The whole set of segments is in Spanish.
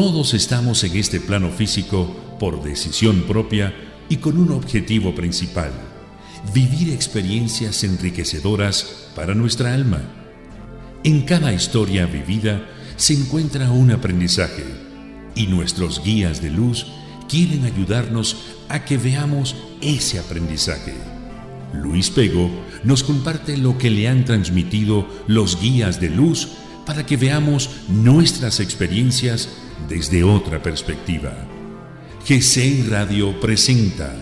Todos estamos en este plano físico por decisión propia y con un objetivo principal, vivir experiencias enriquecedoras para nuestra alma. En cada historia vivida se encuentra un aprendizaje y nuestros guías de luz quieren ayudarnos a que veamos ese aprendizaje. Luis Pego nos comparte lo que le han transmitido los guías de luz para que veamos nuestras experiencias desde otra perspectiva. GCI Radio presenta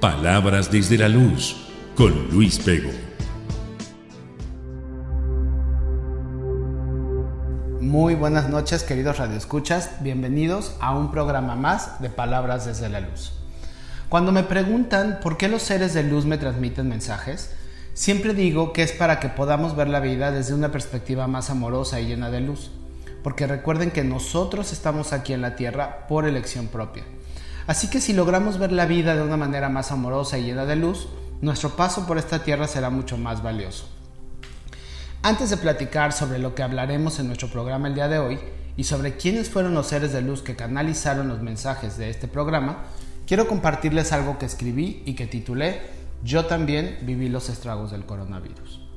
Palabras desde la Luz con Luis Pego. Muy buenas noches queridos radioescuchas, bienvenidos a un programa más de Palabras desde la Luz. Cuando me preguntan por qué los seres de luz me transmiten mensajes, siempre digo que es para que podamos ver la vida desde una perspectiva más amorosa y llena de luz, porque recuerden que nosotros estamos aquí en la Tierra por elección propia. Así que si logramos ver la vida de una manera más amorosa y llena de luz, nuestro paso por esta Tierra será mucho más valioso. Antes de platicar sobre lo que hablaremos en nuestro programa el día de hoy y sobre quiénes fueron los seres de luz que canalizaron los mensajes de este programa, quiero compartirles algo que escribí y que titulé Yo también viví los estragos del coronavirus.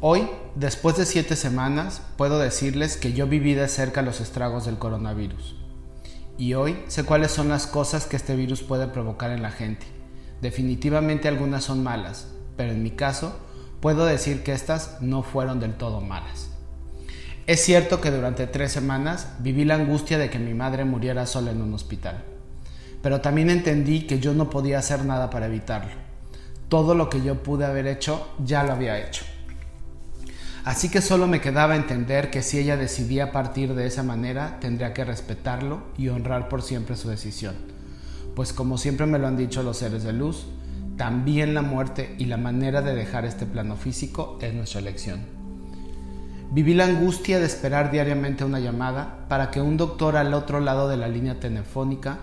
Hoy, después de siete semanas, puedo decirles que yo viví de cerca los estragos del coronavirus. Y hoy sé cuáles son las cosas que este virus puede provocar en la gente. Definitivamente algunas son malas, pero en mi caso puedo decir que estas no fueron del todo malas. Es cierto que durante tres semanas viví la angustia de que mi madre muriera sola en un hospital pero también entendí que yo no podía hacer nada para evitarlo. Todo lo que yo pude haber hecho, ya lo había hecho. Así que solo me quedaba entender que si ella decidía partir de esa manera, tendría que respetarlo y honrar por siempre su decisión. Pues como siempre me lo han dicho los seres de luz, también la muerte y la manera de dejar este plano físico es nuestra elección. Viví la angustia de esperar diariamente una llamada para que un doctor al otro lado de la línea telefónica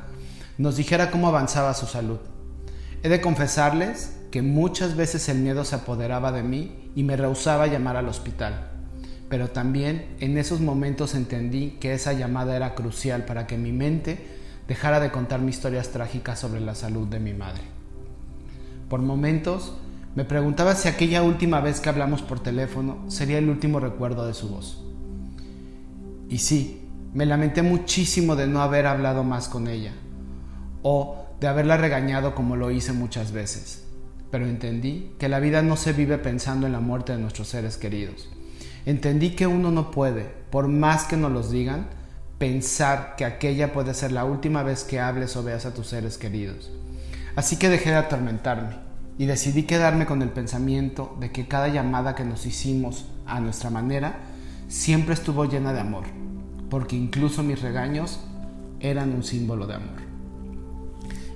nos dijera cómo avanzaba su salud. He de confesarles que muchas veces el miedo se apoderaba de mí y me rehusaba llamar al hospital. Pero también en esos momentos entendí que esa llamada era crucial para que mi mente dejara de contarme historias trágicas sobre la salud de mi madre. Por momentos me preguntaba si aquella última vez que hablamos por teléfono sería el último recuerdo de su voz. Y sí, me lamenté muchísimo de no haber hablado más con ella, o de haberla regañado como lo hice muchas veces. Pero entendí que la vida no se vive pensando en la muerte de nuestros seres queridos. Entendí que uno no puede, por más que nos los digan, pensar que aquella puede ser la última vez que hables o veas a tus seres queridos. Así que dejé de atormentarme y decidí quedarme con el pensamiento de que cada llamada que nos hicimos a nuestra manera siempre estuvo llena de amor, porque incluso mis regaños eran un símbolo de amor.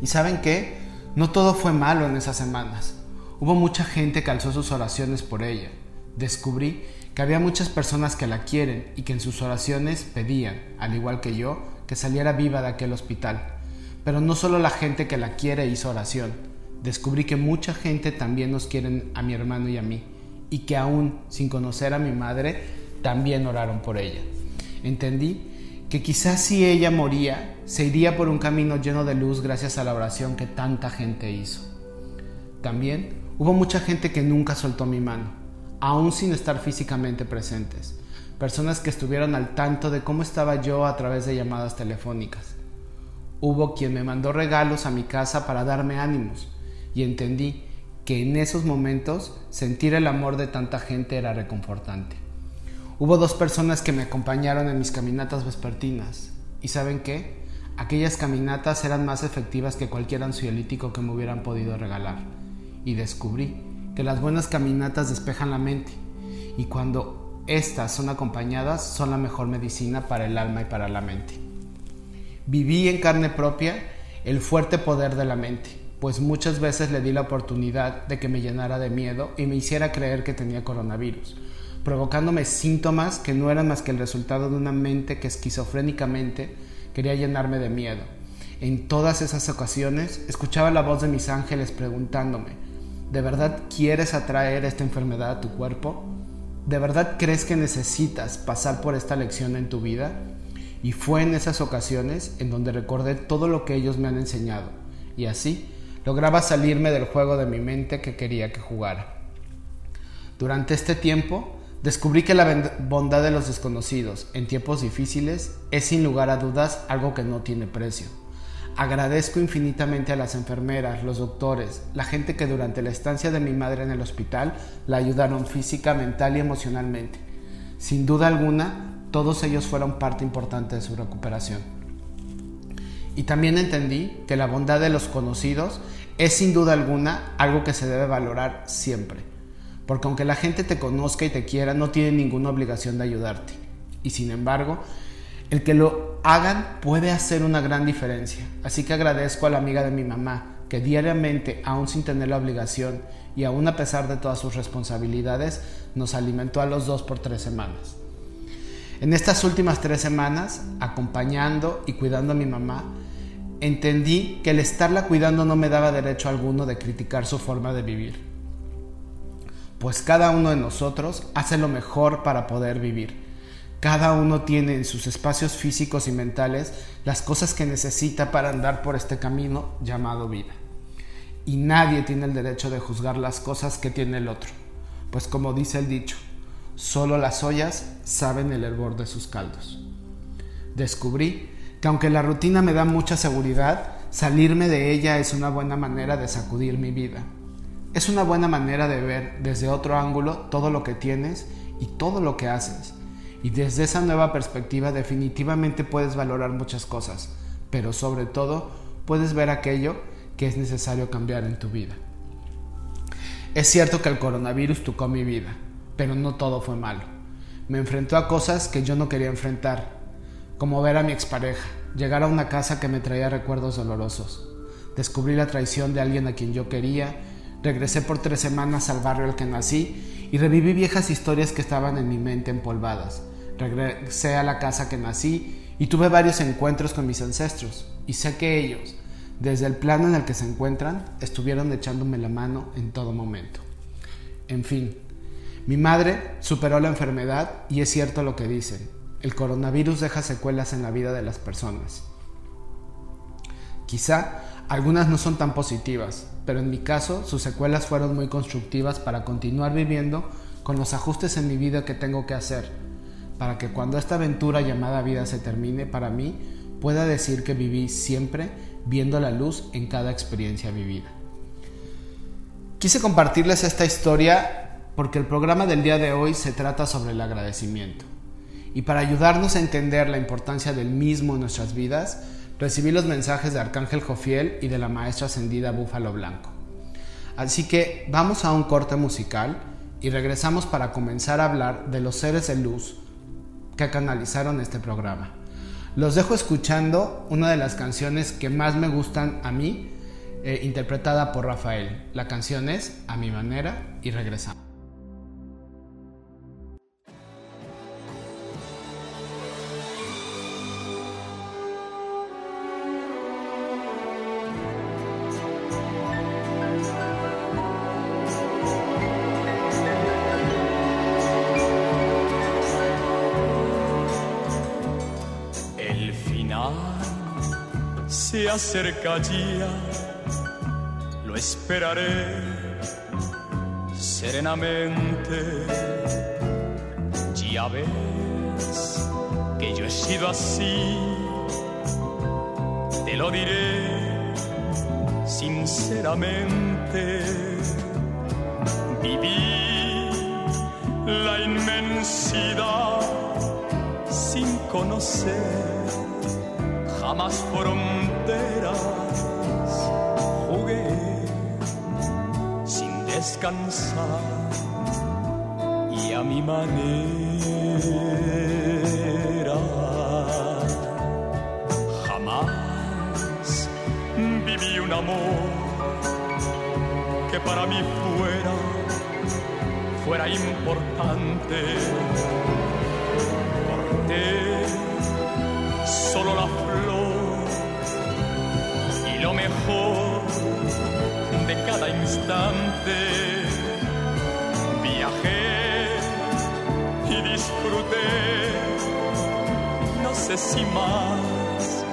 Y saben qué? No todo fue malo en esas semanas. Hubo mucha gente que alzó sus oraciones por ella. Descubrí que había muchas personas que la quieren y que en sus oraciones pedían, al igual que yo, que saliera viva de aquel hospital. Pero no solo la gente que la quiere hizo oración. Descubrí que mucha gente también nos quieren a mi hermano y a mí, y que aún sin conocer a mi madre, también oraron por ella. Entendí que quizás si ella moría, se iría por un camino lleno de luz gracias a la oración que tanta gente hizo. También hubo mucha gente que nunca soltó mi mano, aún sin estar físicamente presentes. Personas que estuvieron al tanto de cómo estaba yo a través de llamadas telefónicas. Hubo quien me mandó regalos a mi casa para darme ánimos y entendí que en esos momentos sentir el amor de tanta gente era reconfortante. Hubo dos personas que me acompañaron en mis caminatas vespertinas. ¿Y saben qué? Aquellas caminatas eran más efectivas que cualquier ansiolítico que me hubieran podido regalar. Y descubrí que las buenas caminatas despejan la mente. Y cuando estas son acompañadas, son la mejor medicina para el alma y para la mente. Viví en carne propia el fuerte poder de la mente, pues muchas veces le di la oportunidad de que me llenara de miedo y me hiciera creer que tenía coronavirus provocándome síntomas que no eran más que el resultado de una mente que esquizofrénicamente quería llenarme de miedo. En todas esas ocasiones escuchaba la voz de mis ángeles preguntándome, ¿de verdad quieres atraer esta enfermedad a tu cuerpo? ¿De verdad crees que necesitas pasar por esta lección en tu vida? Y fue en esas ocasiones en donde recordé todo lo que ellos me han enseñado, y así lograba salirme del juego de mi mente que quería que jugara. Durante este tiempo, descubrí que la bondad de los desconocidos en tiempos difíciles es sin lugar a dudas algo que no tiene precio. Agradezco infinitamente a las enfermeras, los doctores, la gente que durante la estancia de mi madre en el hospital la ayudaron física, mental y emocionalmente. Sin duda alguna, todos ellos fueron parte importante de su recuperación. Y también entendí que la bondad de los conocidos es sin duda alguna algo que se debe valorar siempre. Porque aunque la gente te conozca y te quiera, no tiene ninguna obligación de ayudarte. Y sin embargo, el que lo hagan puede hacer una gran diferencia. Así que agradezco a la amiga de mi mamá, que diariamente, aún sin tener la obligación y aún a pesar de todas sus responsabilidades, nos alimentó a los dos por tres semanas. En estas últimas tres semanas, acompañando y cuidando a mi mamá, entendí que el estarla cuidando no me daba derecho alguno de criticar su forma de vivir. Pues cada uno de nosotros hace lo mejor para poder vivir. Cada uno tiene en sus espacios físicos y mentales las cosas que necesita para andar por este camino llamado vida. Y nadie tiene el derecho de juzgar las cosas que tiene el otro, pues como dice el dicho, Solo las ollas saben el hervor de sus caldos. Descubrí que aunque la rutina me da mucha seguridad, salirme de ella es una buena manera de sacudir mi vida. Es una buena manera de ver desde otro ángulo todo lo que tienes y todo lo que haces. Y desde esa nueva perspectiva definitivamente puedes valorar muchas cosas, pero sobre todo puedes ver aquello que es necesario cambiar en tu vida. Es cierto que el coronavirus tocó mi vida, pero no todo fue malo. Me enfrentó a cosas que yo no quería enfrentar, como ver a mi expareja, llegar a una casa que me traía recuerdos dolorosos, descubrí la traición de alguien a quien yo quería, regresé por tres semanas al barrio al que nací y reviví viejas historias que estaban en mi mente empolvadas. Regresé a la casa que nací y tuve varios encuentros con mis ancestros y sé que ellos, desde el plano en el que se encuentran, estuvieron echándome la mano en todo momento. En fin, mi madre superó la enfermedad y es cierto lo que dicen. El coronavirus deja secuelas en la vida de las personas. Quizá algunas no son tan positivas, pero en mi caso sus secuelas fueron muy constructivas para continuar viviendo con los ajustes en mi vida que tengo que hacer, para que cuando esta aventura llamada vida se termine para mí, pueda decir que viví siempre viendo la luz en cada experiencia vivida. Quise compartirles esta historia porque el programa del día de hoy se trata sobre el agradecimiento. Y para ayudarnos a entender la importancia del mismo en nuestras vidas, recibí los mensajes de Arcángel Jofiel y de la maestra ascendida Búfalo Blanco. Así que vamos a un corte musical y regresamos para comenzar a hablar de los seres de luz que canalizaron este programa. Los dejo escuchando una de las canciones que más me gustan a mí, eh, interpretada por Rafael. La canción es A mi manera y regresamos. Acerca ya, lo esperaré serenamente. Ya ves que yo he sido así, te lo diré sinceramente. Viví la inmensidad sin conocer jamás jugué sin descansar y a mi manera. Jamás viví un amor que para mí fuera fuera importante. Corté Viajé y disfruté, no sé sé si más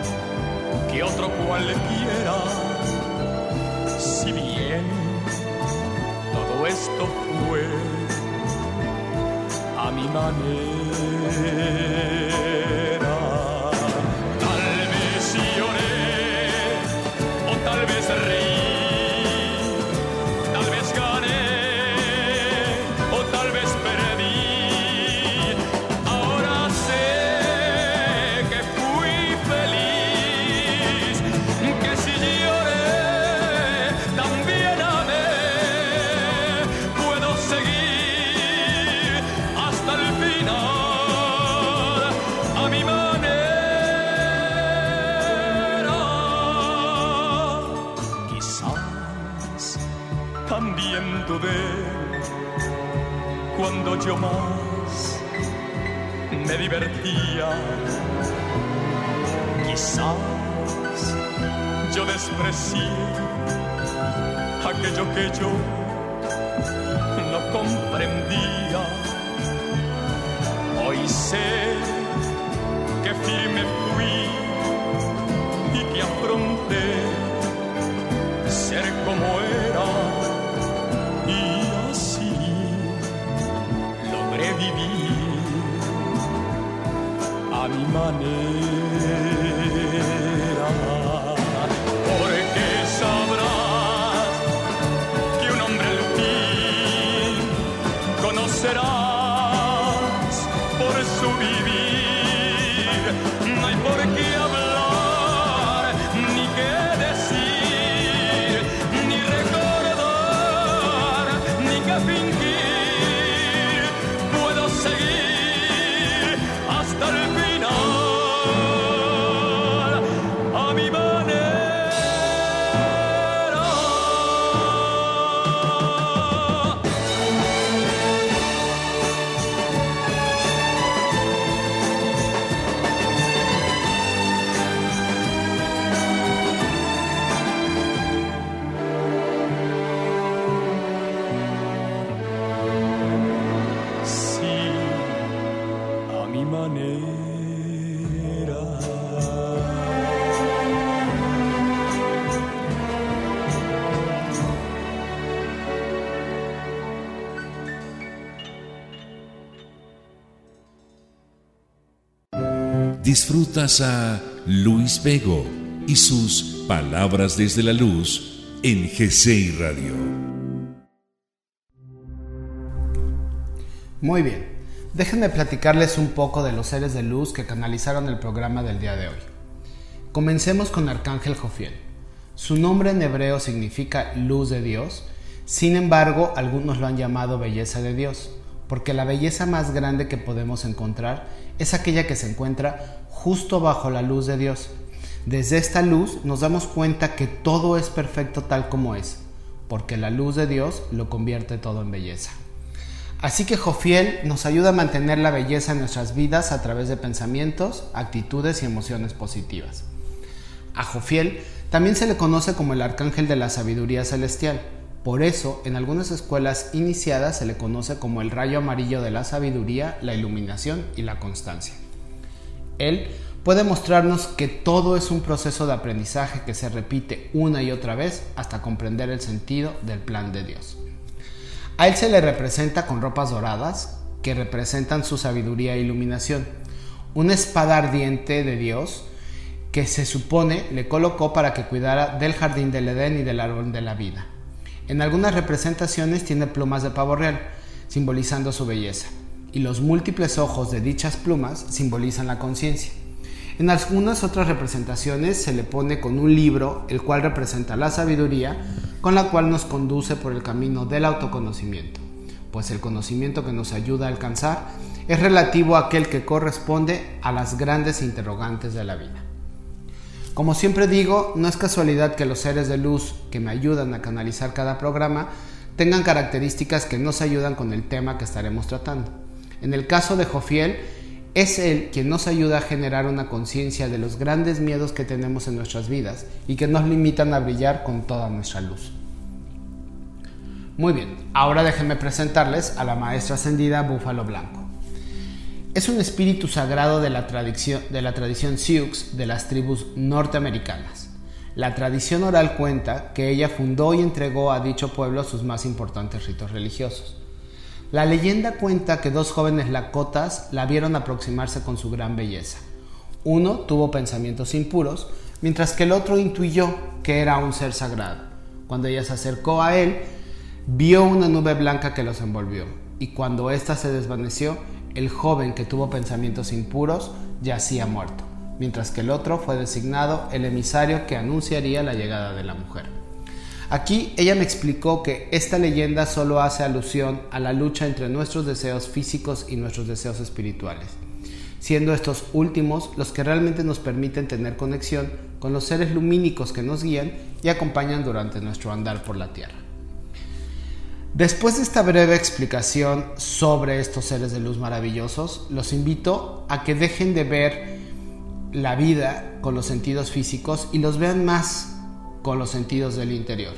que otro cualquiera, si bien todo esto fue a mi manera. Yo más me divertía. Quizás yo desprecié aquello que yo no comprendía. Hoy sé disfrutas a Luis Vego y sus Palabras desde la Luz en GCI Radio. Muy bien, déjenme platicarles un poco de los seres de luz que canalizaron el programa del día de hoy. Comencemos con Arcángel Jofiel. Su nombre en hebreo significa luz de Dios, sin embargo algunos lo han llamado belleza de Dios, porque la belleza más grande que podemos encontrar es aquella que se encuentra justo bajo la luz de Dios. Desde esta luz nos damos cuenta que todo es perfecto tal como es, porque la luz de Dios lo convierte todo en belleza. Así que Jofiel nos ayuda a mantener la belleza en nuestras vidas a través de pensamientos, actitudes y emociones positivas. A Jofiel también se le conoce como el arcángel de la sabiduría celestial. Por eso, en algunas escuelas iniciadas se le conoce como el rayo amarillo de la sabiduría, la iluminación y la constancia. Él puede mostrarnos que todo es un proceso de aprendizaje que se repite una y otra vez hasta comprender el sentido del plan de Dios. A Él se le representa con ropas doradas que representan su sabiduría e iluminación, una espada ardiente de Dios que se supone le colocó para que cuidara del jardín del Edén y del árbol de la vida. En algunas representaciones tiene plumas de pavo real, simbolizando su belleza y los múltiples ojos de dichas plumas simbolizan la conciencia. En algunas otras representaciones se le pone con un libro, el cual representa la sabiduría, con la cual nos conduce por el camino del autoconocimiento, pues el conocimiento que nos ayuda a alcanzar es relativo a aquel que corresponde a las grandes interrogantes de la vida. Como siempre digo, no es casualidad que los seres de luz que me ayudan a canalizar cada programa tengan características que nos ayudan con el tema que estaremos tratando. En el caso de Jofiel, es él quien nos ayuda a generar una conciencia de los grandes miedos que tenemos en nuestras vidas y que nos limitan a brillar con toda nuestra luz. Muy bien, ahora déjenme presentarles a la maestra ascendida Búfalo Blanco. Es un espíritu sagrado de la tradición, de la tradición Sioux de las tribus norteamericanas. La tradición oral cuenta que ella fundó y entregó a dicho pueblo sus más importantes ritos religiosos. La leyenda cuenta que dos jóvenes lakotas la vieron aproximarse con su gran belleza. Uno tuvo pensamientos impuros, mientras que el otro intuyó que era un ser sagrado. Cuando ella se acercó a él, vio una nube blanca que los envolvió, y cuando ésta se desvaneció, el joven que tuvo pensamientos impuros yacía muerto, mientras que el otro fue designado el emisario que anunciaría la llegada de la mujer. Aquí ella me explicó que esta leyenda solo hace alusión a la lucha entre nuestros deseos físicos y nuestros deseos espirituales, siendo estos últimos los que realmente nos permiten tener conexión con los seres lumínicos que nos guían y acompañan durante nuestro andar por la tierra. Después de esta breve explicación sobre estos seres de luz maravillosos, los invito a que dejen de ver la vida con los sentidos físicos y los vean más con los sentidos del interior,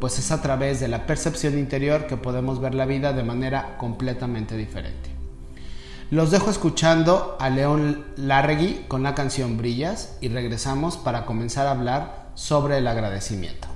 pues es a través de la percepción interior que podemos ver la vida de manera completamente diferente. Los dejo escuchando a León Larregui con la canción Brillas y regresamos para comenzar a hablar sobre el agradecimiento.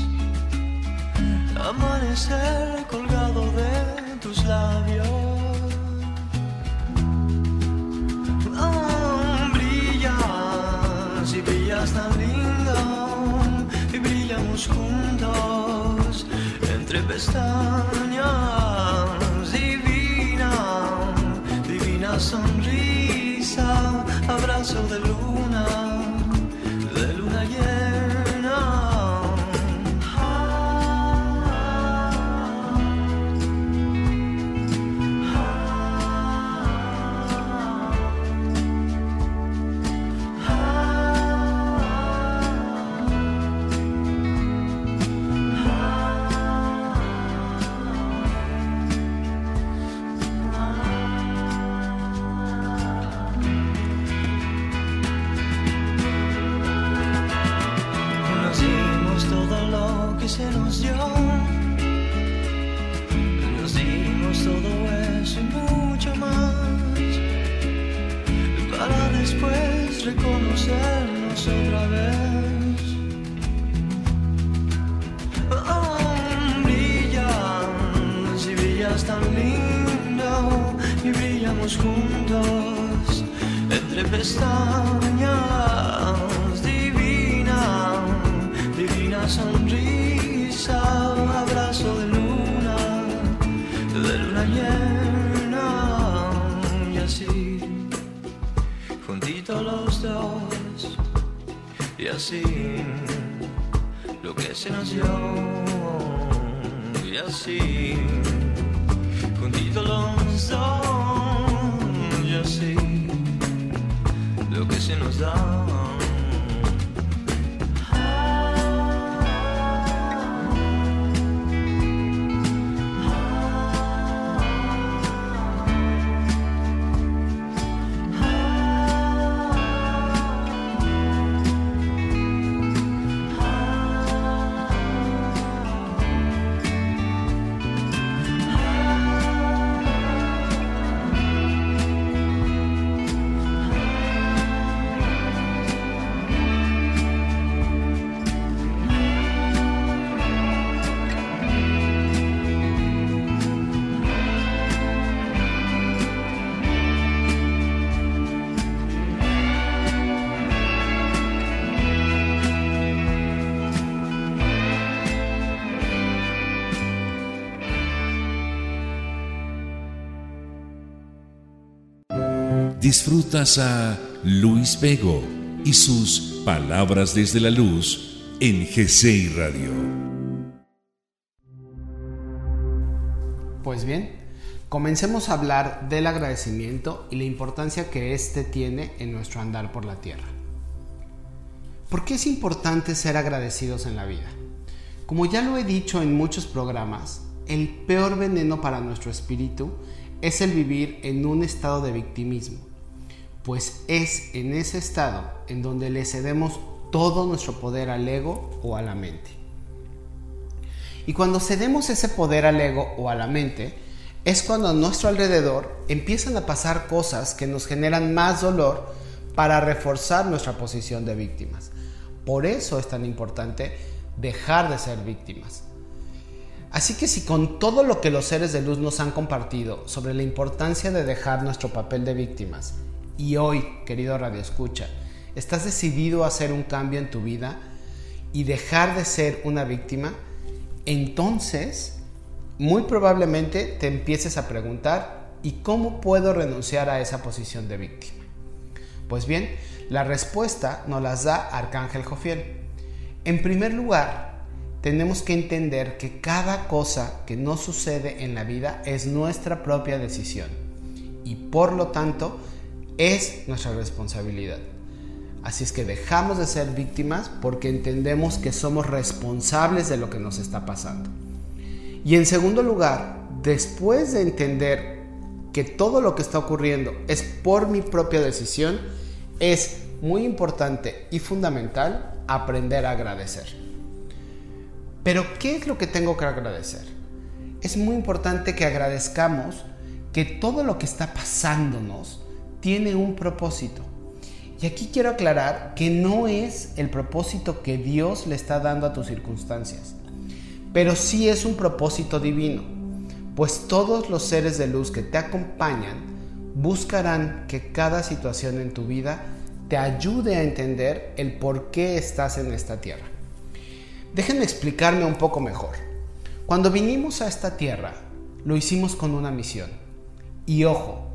amanecer colgado de tus labios. Oh, brillas y brillas tan lindo y brillamos juntos entre pestañas. Divina, divina sonrisa, abrazo de luna. juntos entre pestañas. Divina, divina sonrisa, abrazo de luna, de luna llena. Y así, juntitos los dos, y así, lo que se nos dio, y así, juntitos los dos sé lo que se nos da. Disfrutas a Luis Vego y sus Palabras desde la Luz en GCI Radio. Pues bien, comencemos a hablar del agradecimiento y la importancia que éste tiene en nuestro andar por la tierra. ¿Por qué es importante ser agradecidos en la vida? Como ya lo he dicho en muchos programas, el peor veneno para nuestro espíritu es el vivir en un estado de victimismo, pues es en ese estado en donde le cedemos todo nuestro poder al ego o a la mente. Y cuando cedemos ese poder al ego o a la mente, es cuando a nuestro alrededor empiezan a pasar cosas que nos generan más dolor para reforzar nuestra posición de víctimas. Por eso es tan importante dejar de ser víctimas. Así que si con todo lo que los seres de luz nos han compartido sobre la importancia de dejar nuestro papel de víctimas, y hoy, querido Radio Escucha, estás decidido a hacer un cambio en tu vida y dejar de ser una víctima, entonces muy probablemente te empieces a preguntar, ¿y cómo puedo renunciar a esa posición de víctima? Pues bien, la respuesta nos las da Arcángel Jofiel. En primer lugar, tenemos que entender que cada cosa que nos sucede en la vida es nuestra propia decisión y por lo tanto es nuestra responsabilidad. Así es que dejamos de ser víctimas porque entendemos que somos responsables de lo que nos está pasando. Y en segundo lugar, después de entender que todo lo que está ocurriendo es por mi propia decisión, es muy importante y fundamental aprender a agradecer. Pero, ¿qué es lo que tengo que agradecer? Es muy importante que agradezcamos que todo lo que está pasándonos tiene un propósito. Y aquí quiero aclarar que no es el propósito que Dios le está dando a tus circunstancias, pero sí es un propósito divino, pues todos los seres de luz que te acompañan buscarán que cada situación en tu vida te ayude a entender el por qué estás en esta tierra. Déjenme explicarme un poco mejor. Cuando vinimos a esta tierra, lo hicimos con una misión. Y ojo,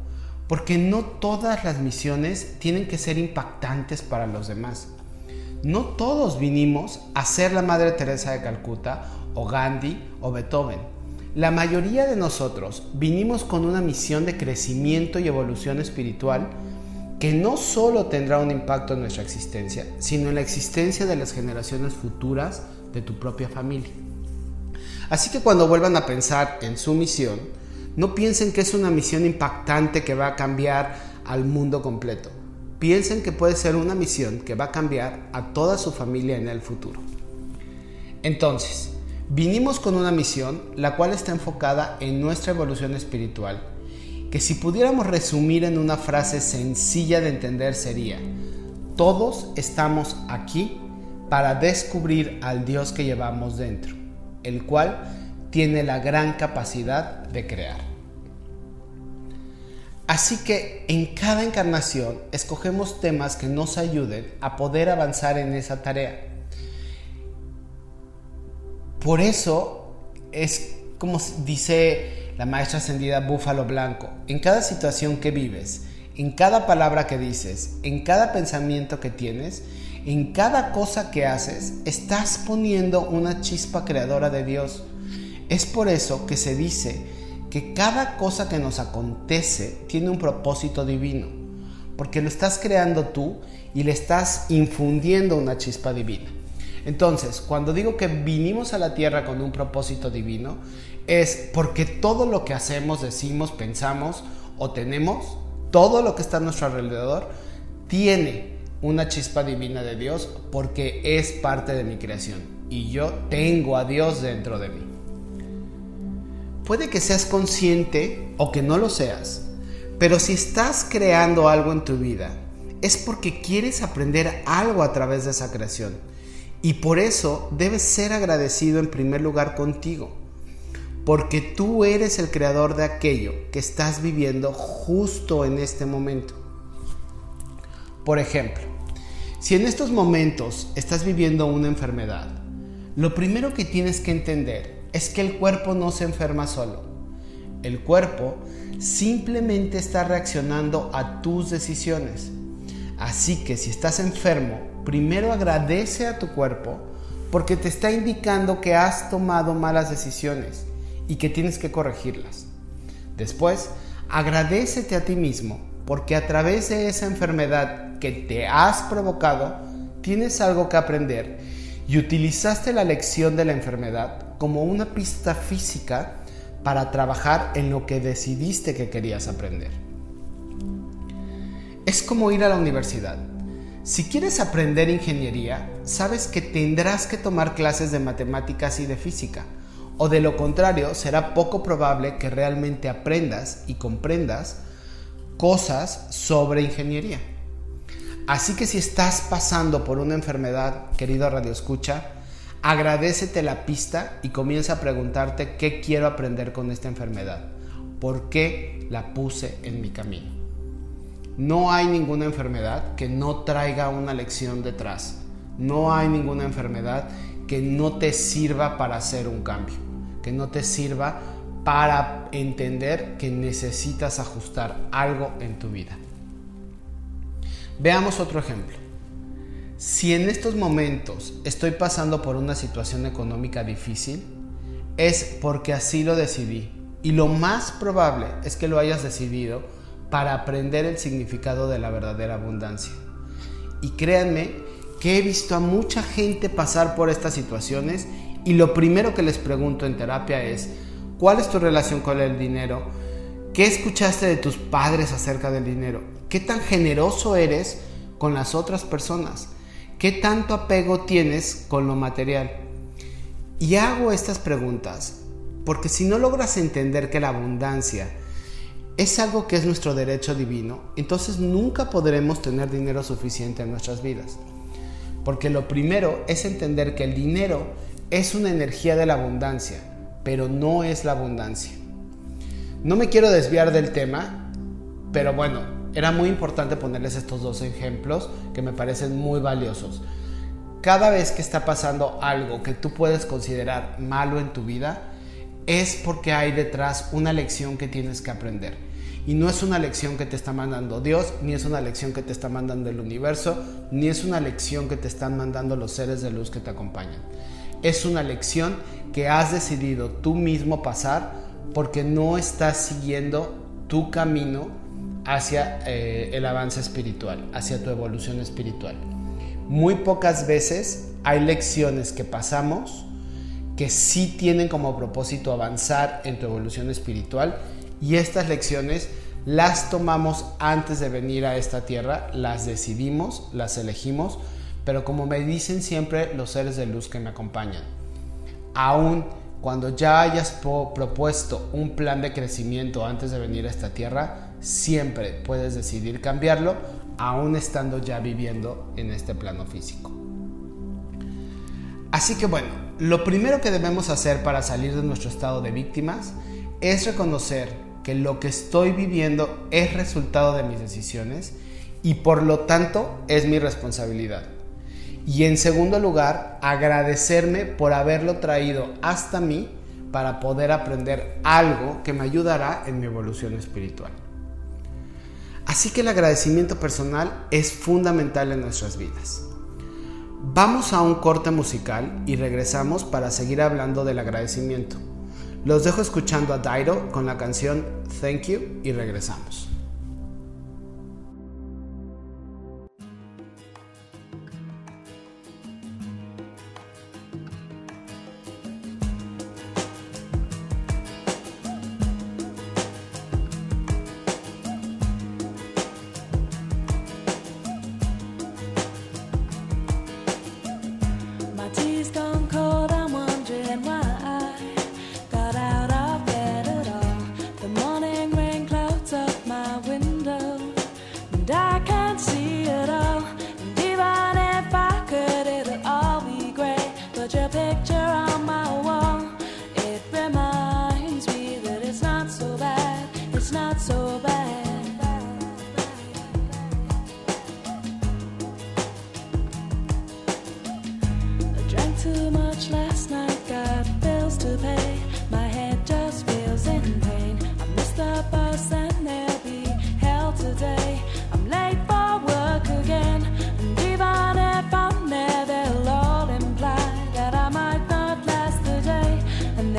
porque no todas las misiones tienen que ser impactantes para los demás. No todos vinimos a ser la Madre Teresa de Calcuta o Gandhi o Beethoven. La mayoría de nosotros vinimos con una misión de crecimiento y evolución espiritual que no solo tendrá un impacto en nuestra existencia, sino en la existencia de las generaciones futuras de tu propia familia. Así que cuando vuelvan a pensar en su misión, no piensen que es una misión impactante que va a cambiar al mundo completo. Piensen que puede ser una misión que va a cambiar a toda su familia en el futuro. Entonces, vinimos con una misión la cual está enfocada en nuestra evolución espiritual que si pudiéramos resumir en una frase sencilla de entender sería, todos estamos aquí para descubrir al Dios que llevamos dentro, el cual tiene la gran capacidad de crear. Así que en cada encarnación escogemos temas que nos ayuden a poder avanzar en esa tarea. Por eso es como dice la maestra ascendida Búfalo Blanco, en cada situación que vives, en cada palabra que dices, en cada pensamiento que tienes, en cada cosa que haces, estás poniendo una chispa creadora de Dios. Es por eso que se dice que cada cosa que nos acontece tiene un propósito divino, porque lo estás creando tú y le estás infundiendo una chispa divina. Entonces, cuando digo que vinimos a la tierra con un propósito divino, es porque todo lo que hacemos, decimos, pensamos o tenemos, todo lo que está a nuestro alrededor, tiene una chispa divina de Dios porque es parte de mi creación y yo tengo a Dios dentro de mí. Puede que seas consciente o que no lo seas, pero si estás creando algo en tu vida, es porque quieres aprender algo a través de esa creación. Y por eso debes ser agradecido en primer lugar contigo porque tú eres el creador de aquello que estás viviendo justo en este momento. Por ejemplo, si en estos momentos estás viviendo una enfermedad, lo primero que tienes que entender es que el cuerpo no se enferma solo. el cuerpo, simplemente está reaccionando a tus decisiones. Así que si estás enfermo, primero agradece a tu cuerpo porque te está indicando que has tomado malas decisiones y que tienes que corregirlas. Después, agradecete a ti mismo porque a través de esa enfermedad que te has provocado, tienes algo que aprender y utilizaste la lección de la enfermedad como una pista física para trabajar en lo que decidiste que querías aprender. Es como ir a la universidad. Si quieres aprender ingeniería, sabes que tendrás que tomar clases de matemáticas y de física, o de lo contrario será poco probable que realmente aprendas y comprendas cosas sobre ingeniería. Así que si estás pasando por una enfermedad, querido Radio Escucha, agradecete la pista y comienza a preguntarte qué quiero aprender con esta enfermedad, por qué la puse en mi camino. No hay ninguna enfermedad que no traiga una lección detrás. No hay ninguna enfermedad que no te sirva para hacer un cambio, que no te sirva para entender que necesitas ajustar algo en tu vida. Veamos otro ejemplo. Si en estos momentos estoy pasando por una situación económica difícil, es porque así lo decidí. Y lo más probable es que lo hayas decidido para aprender el significado de la verdadera abundancia. Y créanme que he visto a mucha gente pasar por estas situaciones y lo primero que les pregunto en terapia es, ¿Cuál es tu relación con el dinero? ¿Qué escuchaste de tus padres acerca del dinero? ¿Qué tan generoso eres con las otras personas? ¿Qué tanto apego tienes con lo material? Y hago estas preguntas porque si no logras entender que la abundancia es algo que es nuestro derecho divino, entonces nunca podremos tener dinero suficiente en nuestras vidas. Porque lo primero es entender que el dinero es una energía de la abundancia pero no es la abundancia. No me quiero desviar del tema, pero bueno, era muy importante ponerles estos dos ejemplos que me parecen muy valiosos. Cada vez que está pasando algo que tú puedes considerar malo en tu vida, es porque hay detrás una lección que tienes que aprender. Y no es una lección que te está mandando Dios, ni es una lección que te está mandando el universo, ni es una lección que te están mandando los seres de luz que te acompañan. Es una lección que has decidido tú mismo pasar porque no estás siguiendo tu camino hacia eh, el avance espiritual, hacia tu evolución espiritual. Muy pocas veces hay lecciones que pasamos que sí tienen como propósito avanzar en tu evolución espiritual y estas lecciones las tomamos antes de venir a esta tierra, las decidimos, las elegimos, pero como me dicen siempre los seres de luz que me acompañan, aún cuando ya hayas propuesto un plan de crecimiento antes de venir a esta tierra, siempre puedes decidir cambiarlo, aún estando ya viviendo en este plano físico. Así que bueno, lo primero que debemos hacer para salir de nuestro estado de víctimas es reconocer que lo que estoy viviendo es resultado de mis decisiones y por lo tanto es mi responsabilidad. Y en segundo lugar, agradecerme por haberlo traído hasta mí para poder aprender algo que me ayudará en mi evolución espiritual. Así que el agradecimiento personal es fundamental en nuestras vidas. Vamos a un corte musical y regresamos para seguir hablando del agradecimiento. Los dejo escuchando a Dairo con la canción Thank You y regresamos.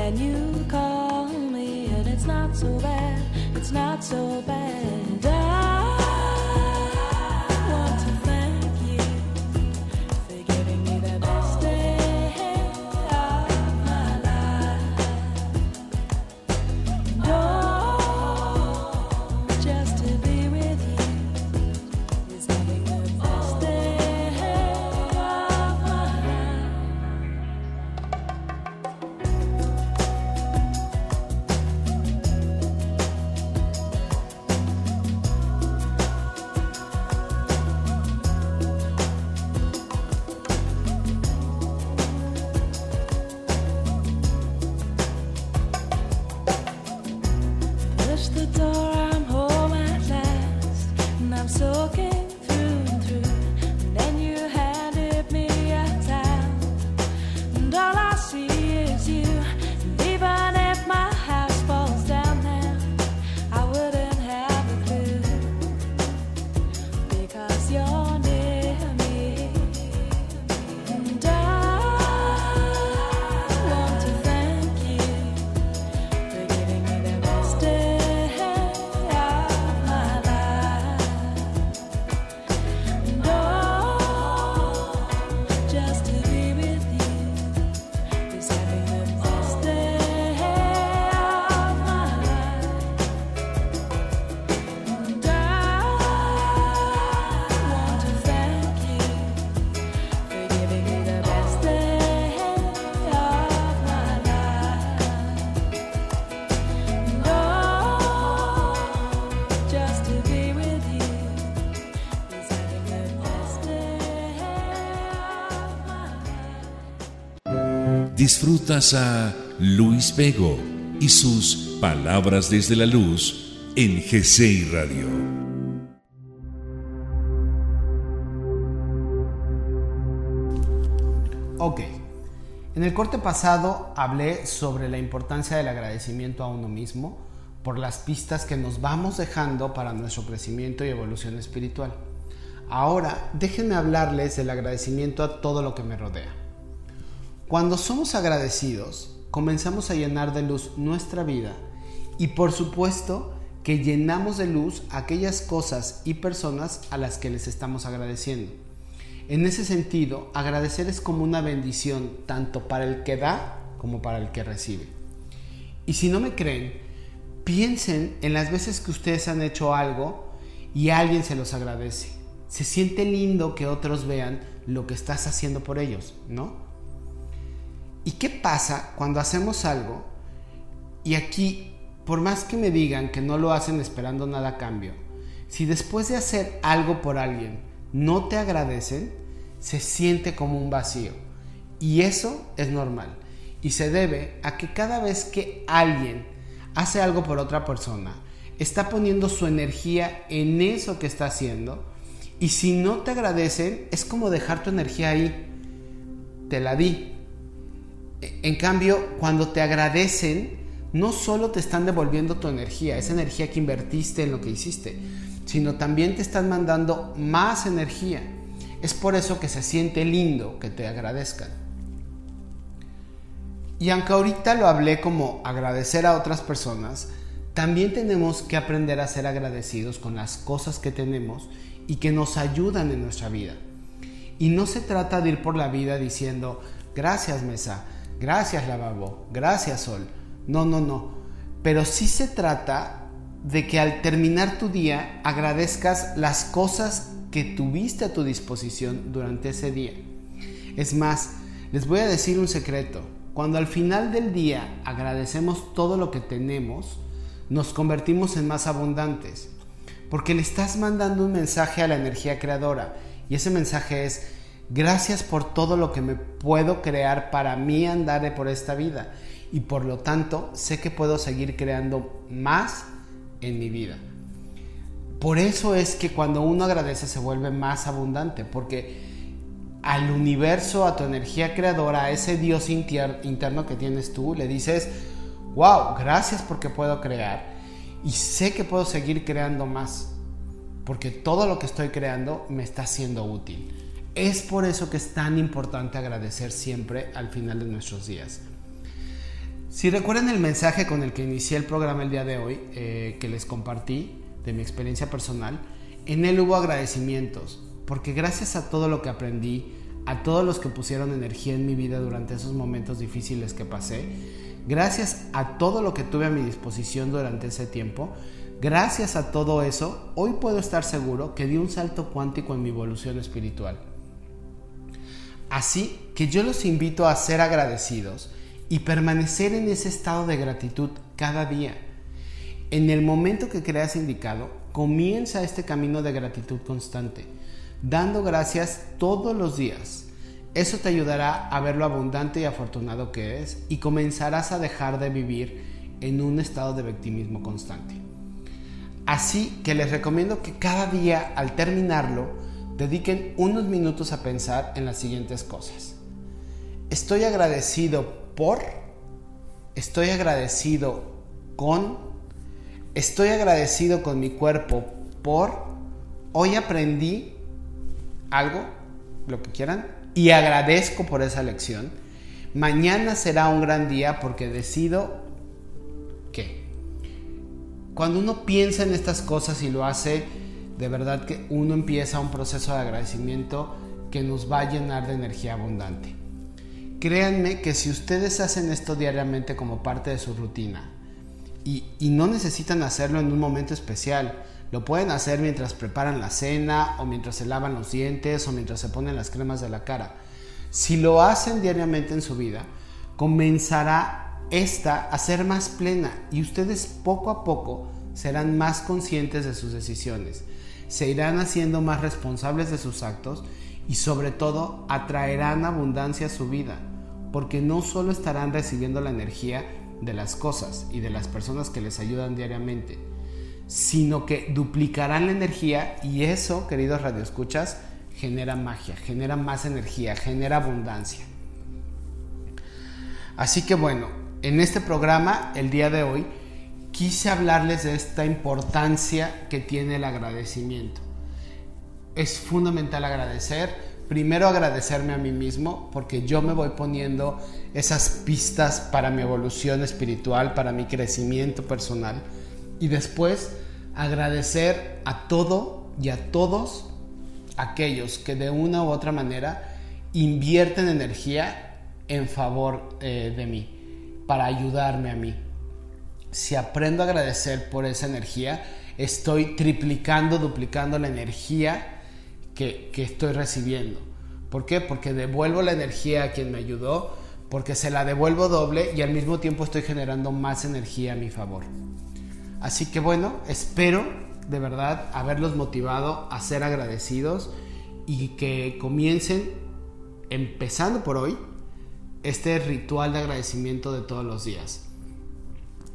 when you call me, and it's not so bad, it's not so bad. Disfrutas a Luis Vego y sus Palabras desde la Luz en GCI Radio. Ok. En el corte pasado hablé sobre la importancia del agradecimiento a uno mismo por las pistas que nos vamos dejando para nuestro crecimiento y evolución espiritual. Ahora déjenme hablarles del agradecimiento a todo lo que me rodea. Cuando somos agradecidos, comenzamos a llenar de luz nuestra vida y por supuesto que llenamos de luz aquellas cosas y personas a las que les estamos agradeciendo. En ese sentido, agradecer es como una bendición tanto para el que da como para el que recibe. Y si no me creen, piensen en las veces que ustedes han hecho algo y alguien se los agradece. Se siente lindo que otros vean lo que estás haciendo por ellos, ¿no? ¿Y qué pasa cuando hacemos algo y aquí, por más que me digan que no lo hacen esperando nada a cambio, si después de hacer algo por alguien no te agradecen, se siente como un vacío. Y eso es normal. Y se debe a que cada vez que alguien hace algo por otra persona, está poniendo su energía en eso que está haciendo. Y si no te agradecen, es como dejar tu energía ahí. Te la di. En cambio, cuando te agradecen, no solo te están devolviendo tu energía, esa energía que invertiste en lo que hiciste, sino también te están mandando más energía. Es por eso que se siente lindo que te agradezcan. Y aunque ahorita lo hablé como agradecer a otras personas, también tenemos que aprender a ser agradecidos con las cosas que tenemos y que nos ayudan en nuestra vida. Y no se trata de ir por la vida diciendo, gracias mesa, gracias lavabo, gracias sol. No, no, no. Pero sí se trata de que al terminar tu día agradezcas las cosas que tuviste a tu disposición durante ese día. Es más, les voy a decir un secreto. Cuando al final del día agradecemos todo lo que tenemos, nos convertimos en más abundantes. Porque le estás mandando un mensaje a la energía creadora. Y ese mensaje es, gracias por todo lo que me puedo crear para mí andar por esta vida. Y por lo tanto, sé que puedo seguir creando más en mi vida. Por eso es que cuando uno agradece se vuelve más abundante, porque al universo, a tu energía creadora, a ese Dios inter- interno que tienes tú, le dices, wow, gracias porque puedo crear y sé que puedo seguir creando más, porque todo lo que estoy creando me está siendo útil. Es por eso que es tan importante agradecer siempre al final de nuestros días. Si recuerdan el mensaje con el que inicié el programa el día de hoy, eh, que les compartí de mi experiencia personal, en él hubo agradecimientos, porque gracias a todo lo que aprendí, a todos los que pusieron energía en mi vida durante esos momentos difíciles que pasé, gracias a todo lo que tuve a mi disposición durante ese tiempo, gracias a todo eso, hoy puedo estar seguro que di un salto cuántico en mi evolución espiritual. Así que yo los invito a ser agradecidos y permanecer en ese estado de gratitud cada día. En el momento que creas indicado, comienza este camino de gratitud constante, dando gracias todos los días. Eso te ayudará a ver lo abundante y afortunado que eres y comenzarás a dejar de vivir en un estado de victimismo constante. Así que les recomiendo que cada día al terminarlo dediquen unos minutos a pensar en las siguientes cosas. Estoy agradecido por, estoy agradecido con, estoy agradecido con mi cuerpo por, hoy aprendí algo, lo que quieran, y agradezco por esa lección. Mañana será un gran día porque decido que. Cuando uno piensa en estas cosas y lo hace, de verdad que uno empieza un proceso de agradecimiento que nos va a llenar de energía abundante. Créanme que si ustedes hacen esto diariamente como parte de su rutina y, y, no necesitan hacerlo en un momento especial, lo pueden hacer mientras preparan la cena o mientras se lavan los dientes o mientras se ponen las cremas de la cara. Si lo hacen diariamente en su vida, comenzará esta a ser más plena y ustedes poco a poco serán más conscientes de sus decisiones, se irán haciendo más responsables de sus actos y sobre todo atraerán abundancia a su vida, porque no solo estarán recibiendo la energía de las cosas y de las personas que les ayudan diariamente, sino que duplicarán la energía y eso, queridos radioescuchas, genera magia, genera más energía, genera abundancia. Así que bueno, en este programa, el día de hoy, quise hablarles de esta importancia que tiene el agradecimiento. Es fundamental agradecer, primero agradecerme a mí mismo, porque yo me voy poniendo esas pistas para mi evolución espiritual, para mi crecimiento personal, y después agradecer a todo y a todos aquellos que de una u otra manera invierten energía en favor eh, de mí, para ayudarme a mí. Si aprendo a agradecer por esa energía, estoy triplicando, duplicando la energía que, que estoy recibiendo. ¿Por qué? Porque devuelvo la energía a quien me ayudó, porque se la devuelvo doble y al mismo tiempo estoy generando más energía a mi favor. Así que bueno, espero de verdad haberlos motivado a ser agradecidos y que comiencen, empezando por hoy, este ritual de agradecimiento de todos los días.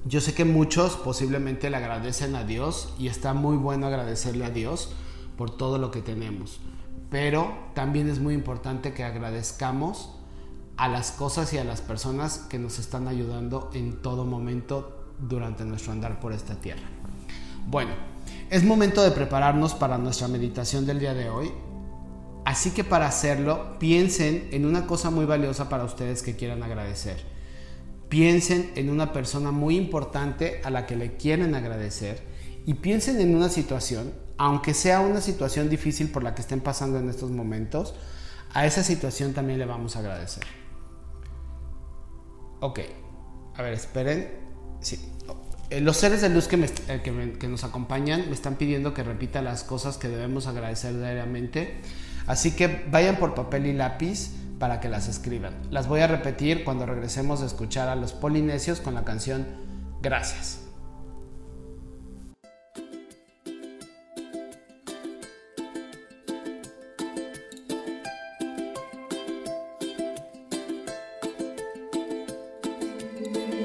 Yo sé que muchos posiblemente le agradecen a Dios y está muy bueno agradecerle a Dios por todo lo que tenemos. Pero también es muy importante que agradezcamos a las cosas y a las personas que nos están ayudando en todo momento durante nuestro andar por esta tierra. Bueno, es momento de prepararnos para nuestra meditación del día de hoy. Así que para hacerlo, piensen en una cosa muy valiosa para ustedes que quieran agradecer. Piensen en una persona muy importante a la que le quieren agradecer y piensen en una situación, aunque sea una situación difícil por la que estén pasando en estos momentos, a esa situación también le vamos a agradecer. Ok, a ver, esperen. Sí. Eh, Los seres de luz eh, que nos acompañan me están pidiendo que repita las cosas que debemos agradecer diariamente. Así que vayan por papel y lápiz para que las escriban. Las voy a repetir cuando regresemos a escuchar a los polinesios con la canción Gracias.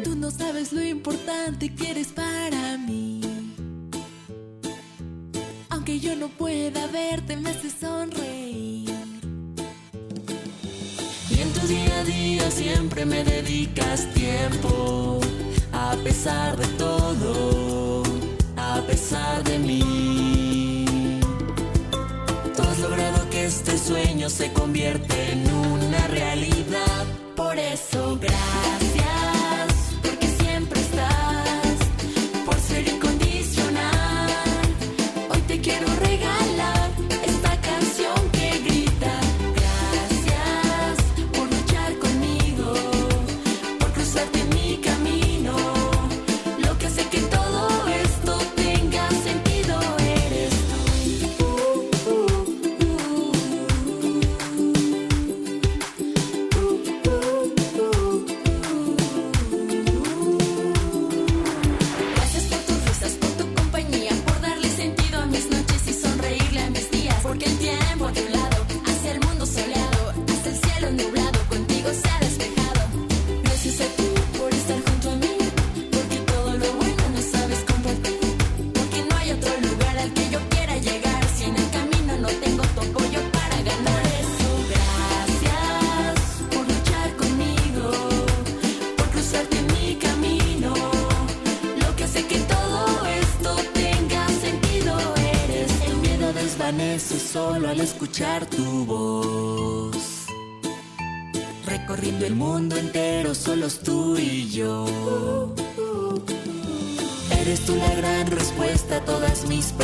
Tú no sabes lo importante que eres para mí. Aunque yo no pueda verte, me hace sonreír. Tu día a día siempre me dedicas tiempo. A pesar de todo, a pesar de mí. Tú has logrado que este sueño se convierta en una realidad.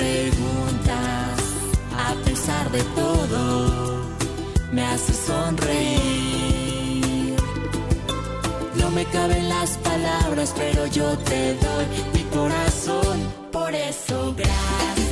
Preguntas. A pesar de todo, me haces sonreír. No me caben las palabras, pero yo te doy mi corazón. Por eso, gracias,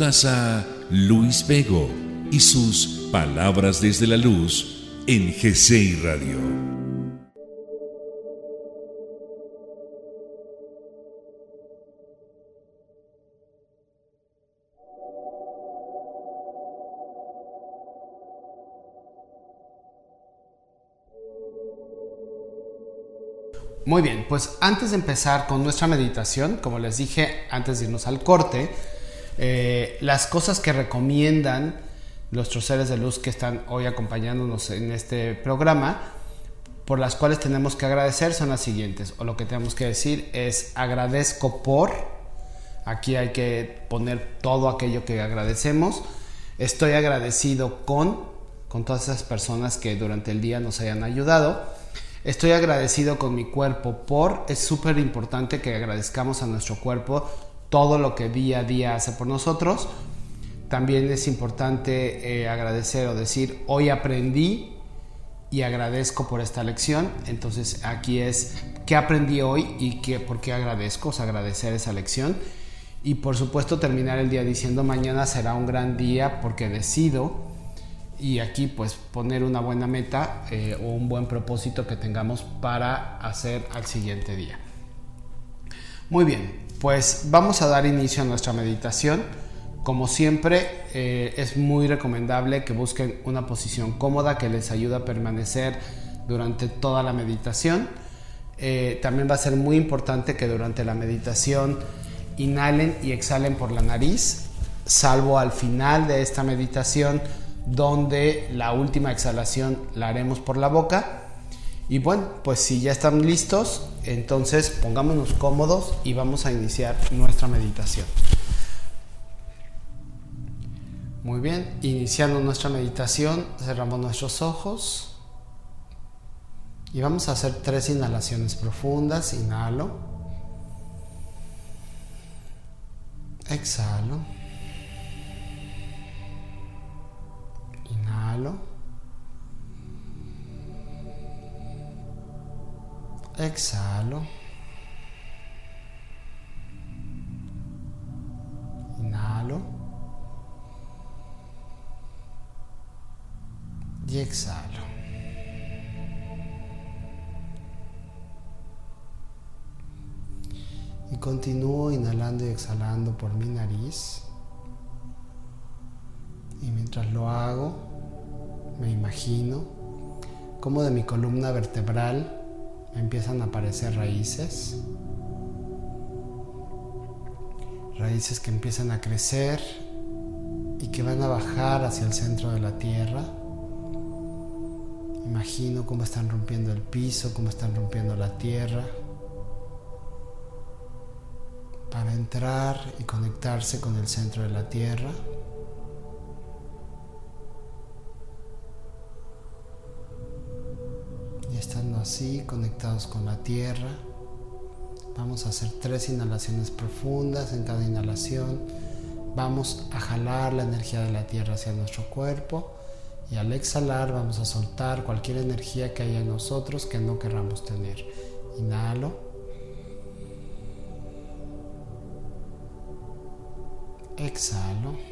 A Luis Vego y sus Palabras desde la Luz en GCI Radio. Muy bien, pues antes de empezar con nuestra meditación, como les dije antes de irnos al corte, eh, las cosas que recomiendan nuestros seres de luz que están hoy acompañándonos en este programa, por las cuales tenemos que agradecer son las siguientes, o lo que tenemos que decir es agradezco por, aquí hay que poner todo aquello que agradecemos, estoy agradecido con, con todas esas personas que durante el día nos hayan ayudado, Estoy agradecido con mi cuerpo por, es súper importante que agradezcamos a nuestro cuerpo todo lo que día a día hace por nosotros. También es importante eh, agradecer o decir, hoy aprendí y agradezco por esta lección. Entonces aquí es, ¿qué aprendí hoy y qué, por qué agradezco? Agradecer esa lección. Y por supuesto terminar el día diciendo, mañana será un gran día porque decido y aquí pues poner una buena meta eh, o un buen propósito que tengamos para hacer al siguiente día. Muy bien, pues vamos a dar inicio a nuestra meditación. Como siempre, eh, es muy recomendable que busquen una posición cómoda que les ayude a permanecer durante toda la meditación. Eh, también va a ser muy importante que durante la meditación inhalen y exhalen por la nariz, salvo al final de esta meditación donde la última exhalación la haremos por la boca. Y bueno, pues si ya están listos, entonces pongámonos cómodos y vamos a iniciar nuestra meditación. Muy bien, iniciando nuestra meditación, cerramos nuestros ojos y vamos a hacer tres inhalaciones profundas. Inhalo. Exhalo. Inhalo. Exhalo. Inhalo. Y exhalo. Y continúo inhalando y exhalando por mi nariz. Y mientras lo hago, me imagino cómo de mi columna vertebral empiezan a aparecer raíces. Raíces que empiezan a crecer y que van a bajar hacia el centro de la tierra. Imagino cómo están rompiendo el piso, cómo están rompiendo la tierra. Para entrar y conectarse con el centro de la tierra. Así, conectados con la tierra. Vamos a hacer tres inhalaciones profundas en cada inhalación. Vamos a jalar la energía de la tierra hacia nuestro cuerpo y al exhalar vamos a soltar cualquier energía que haya en nosotros que no querramos tener. Inhalo. Exhalo.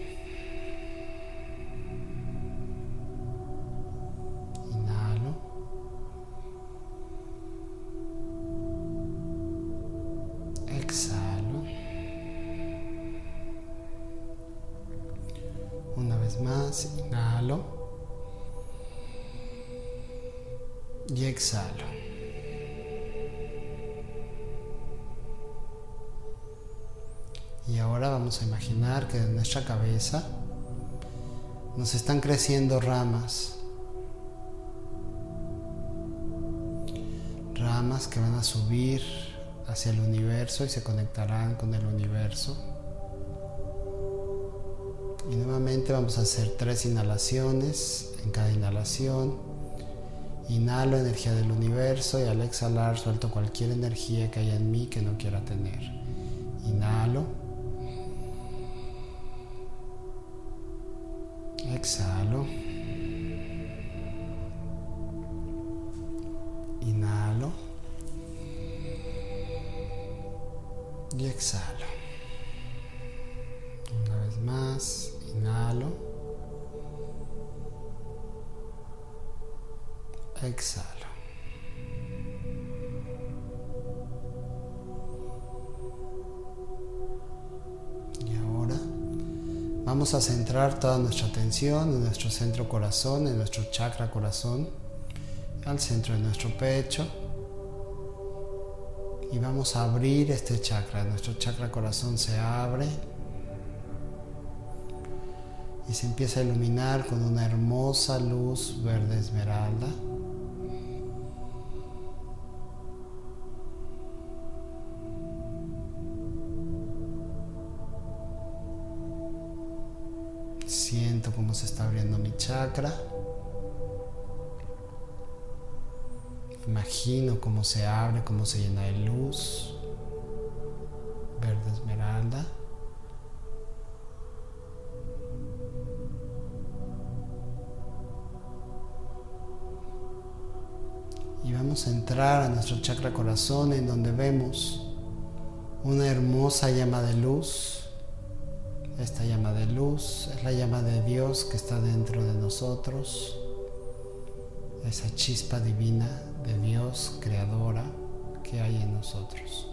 Nos están creciendo ramas. Ramas que van a subir hacia el universo y se conectarán con el universo. Y nuevamente vamos a hacer tres inhalaciones. En cada inhalación inhalo energía del universo y al exhalar suelto cualquier energía que haya en mí que no quiera tener. Inhalo. Exhalo. Centrar toda nuestra atención en nuestro centro corazón, en nuestro chakra corazón, al centro de nuestro pecho. Y vamos a abrir este chakra. Nuestro chakra corazón se abre y se empieza a iluminar con una hermosa luz verde esmeralda. Siento cómo se está abriendo mi chakra. Imagino cómo se abre, cómo se llena de luz. Verde esmeralda. Y vamos a entrar a nuestro chakra corazón en donde vemos una hermosa llama de luz. Esta llama de luz es la llama de Dios que está dentro de nosotros. Esa chispa divina de Dios creadora que hay en nosotros.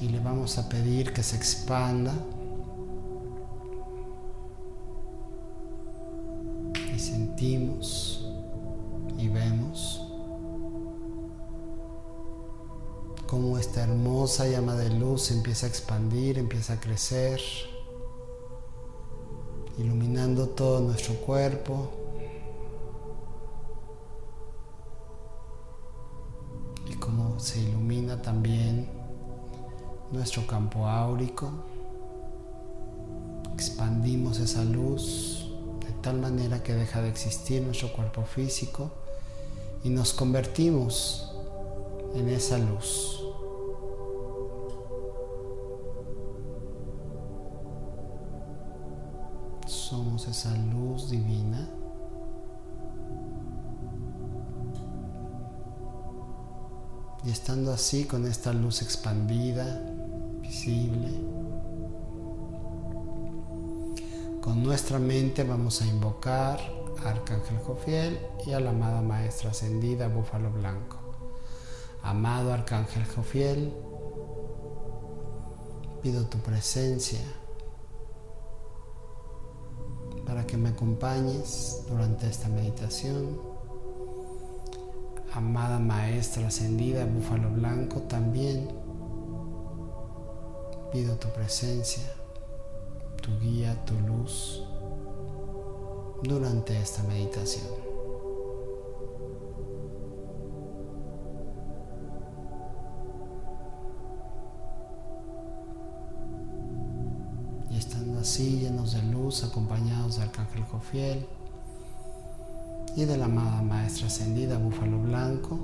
Y le vamos a pedir que se expanda y sentimos y vemos cómo esta hermosa llama de luz empieza a expandir, empieza a crecer, iluminando todo nuestro cuerpo. Y cómo se ilumina también nuestro campo áurico. Expandimos esa luz de tal manera que deja de existir nuestro cuerpo físico y nos convertimos en esa luz. Somos esa luz divina. Y estando así con esta luz expandida, visible, con nuestra mente vamos a invocar a Arcángel Jofiel y a la amada Maestra Ascendida Búfalo Blanco. Amado Arcángel Jofiel, pido tu presencia para que me acompañes durante esta meditación. Amada Maestra Ascendida Búfalo Blanco, también pido tu presencia, tu guía, tu luz durante esta meditación. Acompañados de Arcángel Jofiel, y de la amada Maestra Ascendida Búfalo Blanco.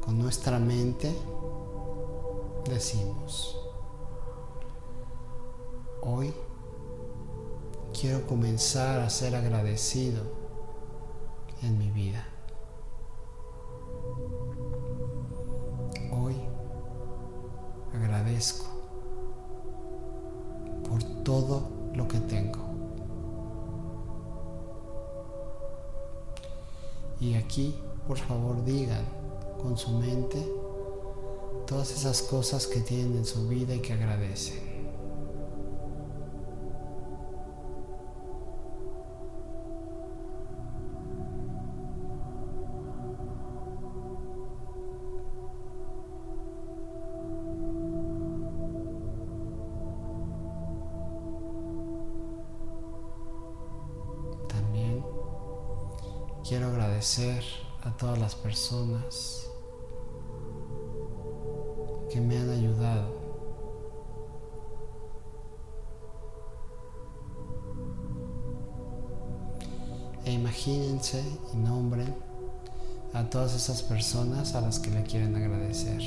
Con nuestra mente decimos, hoy quiero comenzar a ser agradecido en mi vida. Todo lo que tengo. Y aquí, por favor, digan con su mente todas esas cosas que tienen en su vida y que agradecen. Todas las personas que me han ayudado. E imagínense y nombren a todas esas personas a las que le quieren agradecer.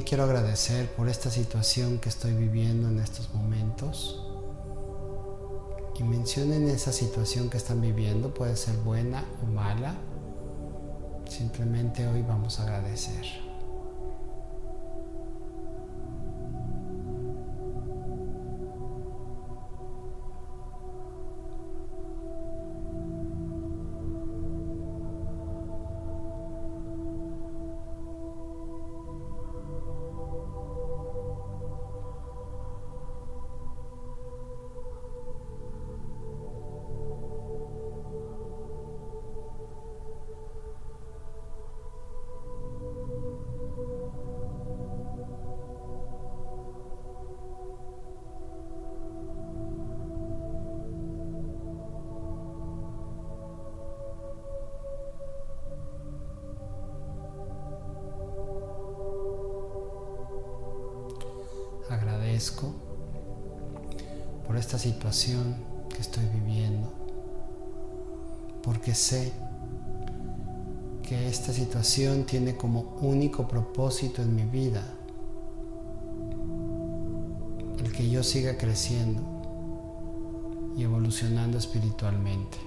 Quiero agradecer por esta situación que estoy viviendo en estos momentos. Y mencionen esa situación que están viviendo, puede ser buena o mala. Simplemente hoy vamos a agradecer. Que esta situación tiene como único propósito en mi vida el que yo siga creciendo y evolucionando espiritualmente.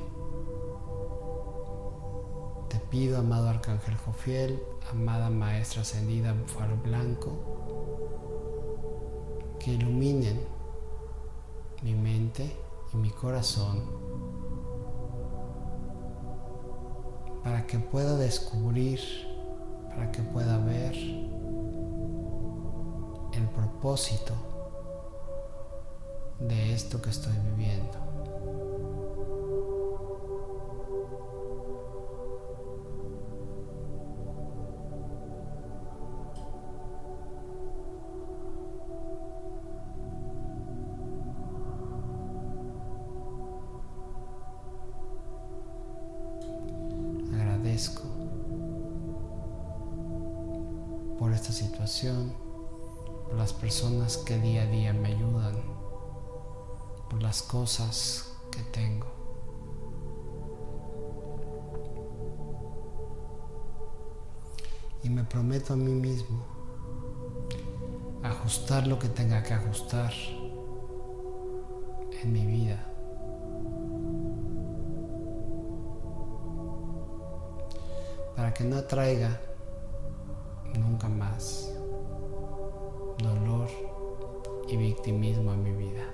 Te pido, amado Arcángel Jofiel, amada Maestra Ascendida Búfalo Blanco, que iluminen mi mente y mi corazón para que pueda descubrir, para que pueda ver el propósito de esto que estoy viviendo. ajustar lo que tenga que ajustar en mi vida. Para que no atraiga nunca más dolor y victimismo a mi vida.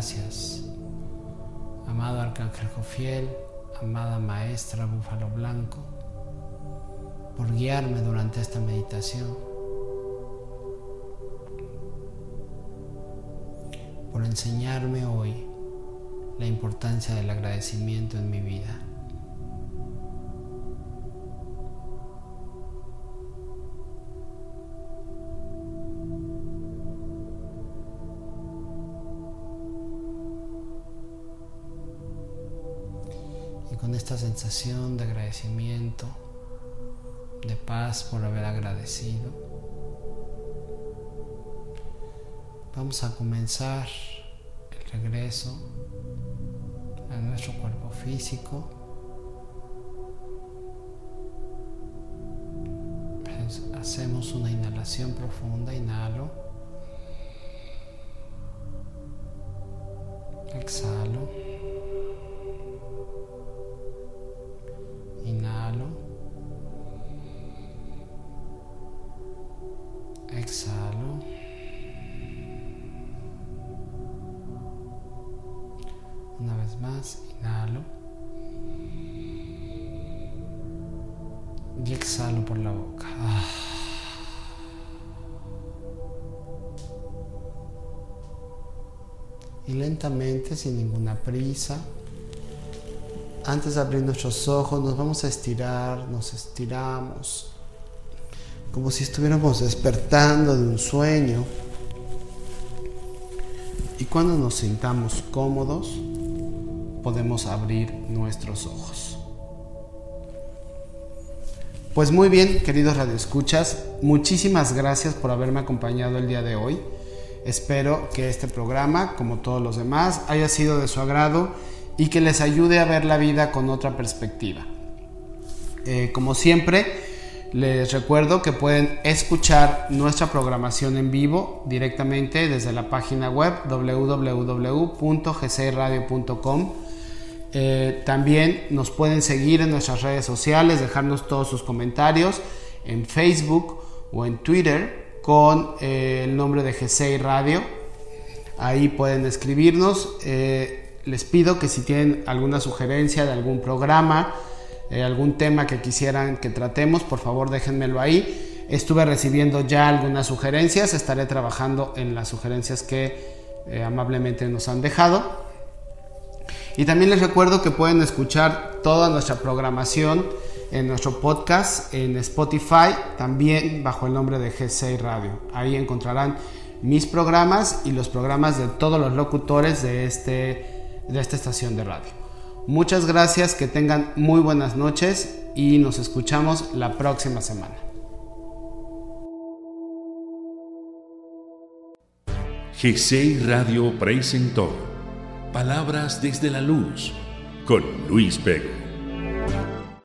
Gracias, amado Arcángel Jofiel, amada Maestra Búfalo Blanco, por guiarme durante esta meditación, por enseñarme hoy la importancia del agradecimiento en mi vida. Esta sensación de agradecimiento, de paz por haber agradecido, vamos a comenzar el regreso a nuestro cuerpo físico. Hacemos una inhalación profunda, inhalo. Y lentamente, sin ninguna prisa, antes de abrir nuestros ojos nos vamos a estirar, nos estiramos, como si estuviéramos despertando de un sueño. Y cuando nos sintamos cómodos, podemos abrir nuestros ojos. Pues muy bien, queridos radioescuchas, muchísimas gracias por haberme acompañado el día de hoy. Espero que este programa, como todos los demás, haya sido de su agrado y que les ayude a ver la vida con otra perspectiva. Eh, como siempre, les recuerdo que pueden escuchar nuestra programación en vivo directamente desde la página web www.gcradio.com. Eh, también nos pueden seguir en nuestras redes sociales, dejarnos todos sus comentarios en Facebook o en Twitter con eh, el nombre de GCI Radio. Ahí pueden escribirnos. Eh, les pido que si tienen alguna sugerencia de algún programa, eh, algún tema que quisieran que tratemos, por favor déjenmelo ahí. Estuve recibiendo ya algunas sugerencias, estaré trabajando en las sugerencias que amablemente nos han dejado. Y también les recuerdo que pueden escuchar toda nuestra programación en nuestro podcast en Spotify, también bajo el nombre de G6 Radio. Ahí encontrarán mis programas y los programas de todos los locutores de, este, de esta estación de radio. Muchas gracias, que tengan muy buenas noches y nos escuchamos la próxima semana. G6 Radio presentó Palabras desde la Luz con Luis Pego.